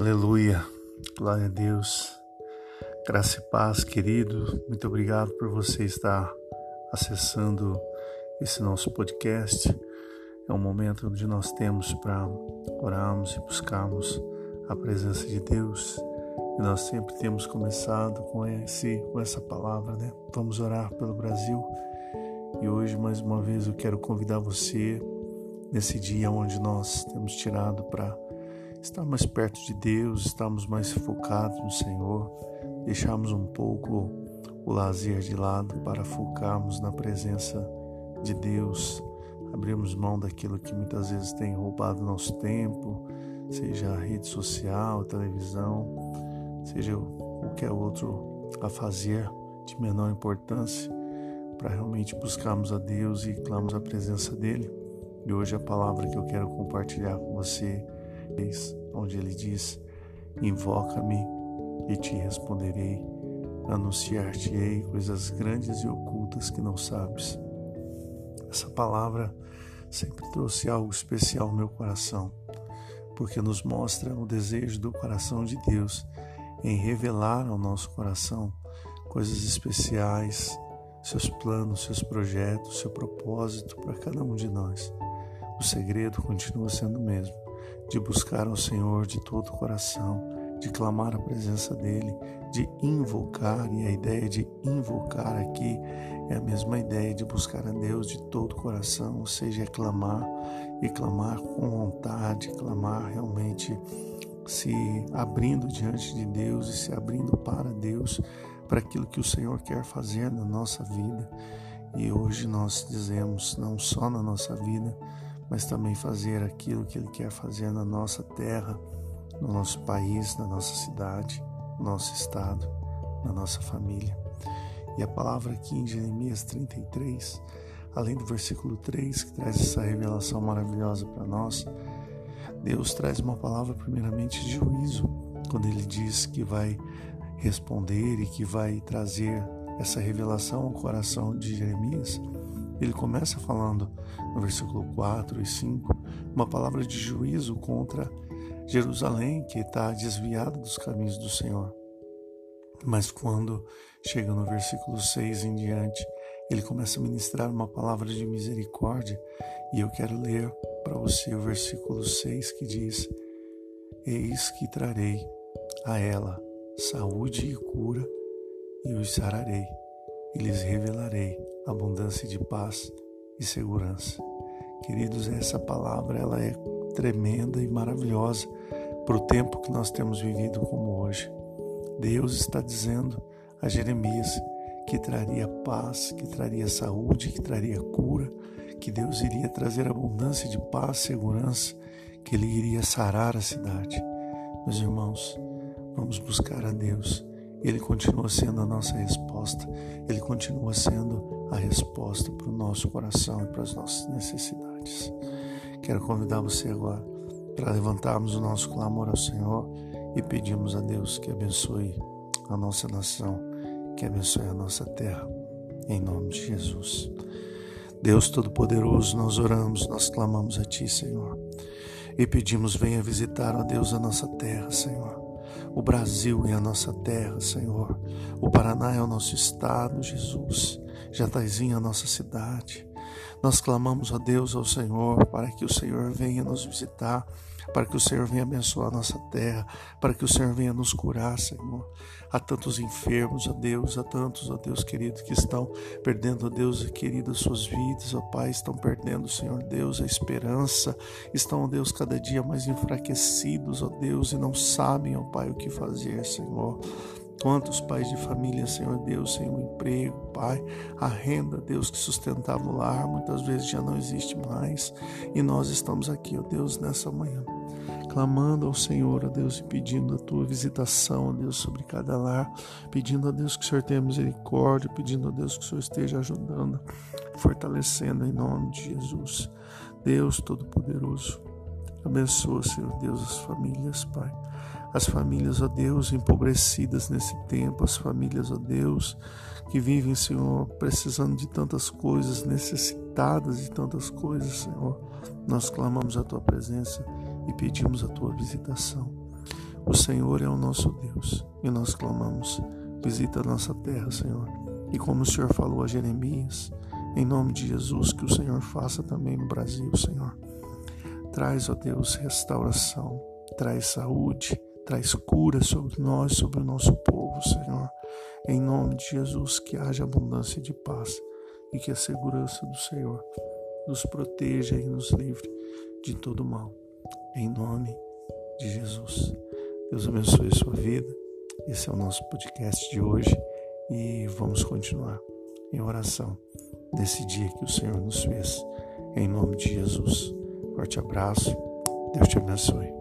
Aleluia, glória a Deus, graça e paz, querido. Muito obrigado por você estar acessando esse nosso podcast. É um momento onde nós temos para orarmos e buscarmos a presença de Deus. E nós sempre temos começado com, esse, com essa palavra, né? Vamos orar pelo Brasil. E hoje, mais uma vez, eu quero convidar você nesse dia onde nós temos tirado para estar mais perto de Deus, estarmos mais focados no Senhor, deixarmos um pouco o lazer de lado para focarmos na presença de Deus, abrirmos mão daquilo que muitas vezes tem roubado nosso tempo, seja a rede social, a televisão, seja qualquer outro a fazer de menor importância, para realmente buscarmos a Deus e clamarmos a presença dEle. E hoje a palavra que eu quero compartilhar com você onde ele diz: Invoca-me e te responderei, anunciar-te-ei coisas grandes e ocultas que não sabes. Essa palavra sempre trouxe algo especial ao meu coração, porque nos mostra o desejo do coração de Deus em revelar ao nosso coração coisas especiais, seus planos, seus projetos, seu propósito para cada um de nós. O segredo continua sendo o mesmo de buscar ao Senhor de todo o coração, de clamar a presença dEle, de invocar, e a ideia de invocar aqui é a mesma ideia de buscar a Deus de todo o coração, ou seja, é clamar e clamar com vontade, clamar realmente se abrindo diante de Deus e se abrindo para Deus, para aquilo que o Senhor quer fazer na nossa vida. E hoje nós dizemos, não só na nossa vida, mas também fazer aquilo que Ele quer fazer na nossa terra, no nosso país, na nossa cidade, no nosso estado, na nossa família. E a palavra aqui em Jeremias 33, além do versículo 3, que traz essa revelação maravilhosa para nós, Deus traz uma palavra, primeiramente, de juízo, quando Ele diz que vai responder e que vai trazer essa revelação ao coração de Jeremias ele começa falando no versículo 4 e 5 uma palavra de juízo contra Jerusalém, que está desviada dos caminhos do Senhor. Mas quando chega no versículo 6 em diante, ele começa a ministrar uma palavra de misericórdia, e eu quero ler para você o versículo 6 que diz: Eis que trarei a ela saúde e cura, e os sararei e lhes revelarei abundância de paz e segurança. Queridos, essa palavra ela é tremenda e maravilhosa para o tempo que nós temos vivido como hoje. Deus está dizendo a Jeremias que traria paz, que traria saúde, que traria cura, que Deus iria trazer abundância de paz, segurança, que Ele iria sarar a cidade. Meus irmãos, vamos buscar a Deus ele continua sendo a nossa resposta, Ele continua sendo a resposta para o nosso coração e para as nossas necessidades. Quero convidar você agora para levantarmos o nosso clamor ao Senhor e pedirmos a Deus que abençoe a nossa nação, que abençoe a nossa terra, em nome de Jesus. Deus Todo-Poderoso, nós oramos, nós clamamos a Ti, Senhor, e pedimos: venha visitar, ó Deus, a nossa terra, Senhor. O Brasil é a nossa terra, Senhor. O Paraná é o nosso estado, Jesus. Jataizinho é a nossa cidade. Nós clamamos a Deus, ao Senhor, para que o Senhor venha nos visitar, para que o Senhor venha abençoar a nossa terra, para que o Senhor venha nos curar, Senhor. Há tantos enfermos, ó Deus, há tantos, ó Deus querido, que estão perdendo, ó Deus querido, as suas vidas, ó Pai, estão perdendo, Senhor Deus, a esperança, estão, ó Deus, cada dia mais enfraquecidos, ó Deus, e não sabem, ó Pai, o que fazer, Senhor. Quantos pais de família, Senhor Deus, sem um emprego, Pai, a renda, Deus, que sustentava o lar, muitas vezes já não existe mais. E nós estamos aqui, ó Deus, nessa manhã, clamando ao Senhor, ó Deus, e pedindo a tua visitação, ó Deus, sobre cada lar, pedindo a Deus que o Senhor tenha misericórdia, pedindo a Deus que o Senhor esteja ajudando, fortalecendo em nome de Jesus. Deus Todo-Poderoso, abençoa, Senhor Deus, as famílias, Pai as famílias, ó Deus, empobrecidas nesse tempo, as famílias, ó Deus, que vivem, Senhor, precisando de tantas coisas, necessitadas de tantas coisas, Senhor. Nós clamamos a tua presença e pedimos a tua visitação. O Senhor é o nosso Deus e nós clamamos: visita a nossa terra, Senhor. E como o Senhor falou a Jeremias, em nome de Jesus, que o Senhor faça também no Brasil, Senhor. Traz, ó Deus, restauração, traz saúde, traz cura sobre nós, sobre o nosso povo, Senhor. Em nome de Jesus, que haja abundância de paz e que a segurança do Senhor nos proteja e nos livre de todo mal. Em nome de Jesus. Deus abençoe a sua vida. Esse é o nosso podcast de hoje e vamos continuar em oração nesse dia que o Senhor nos fez. Em nome de Jesus. Forte abraço. Deus te abençoe.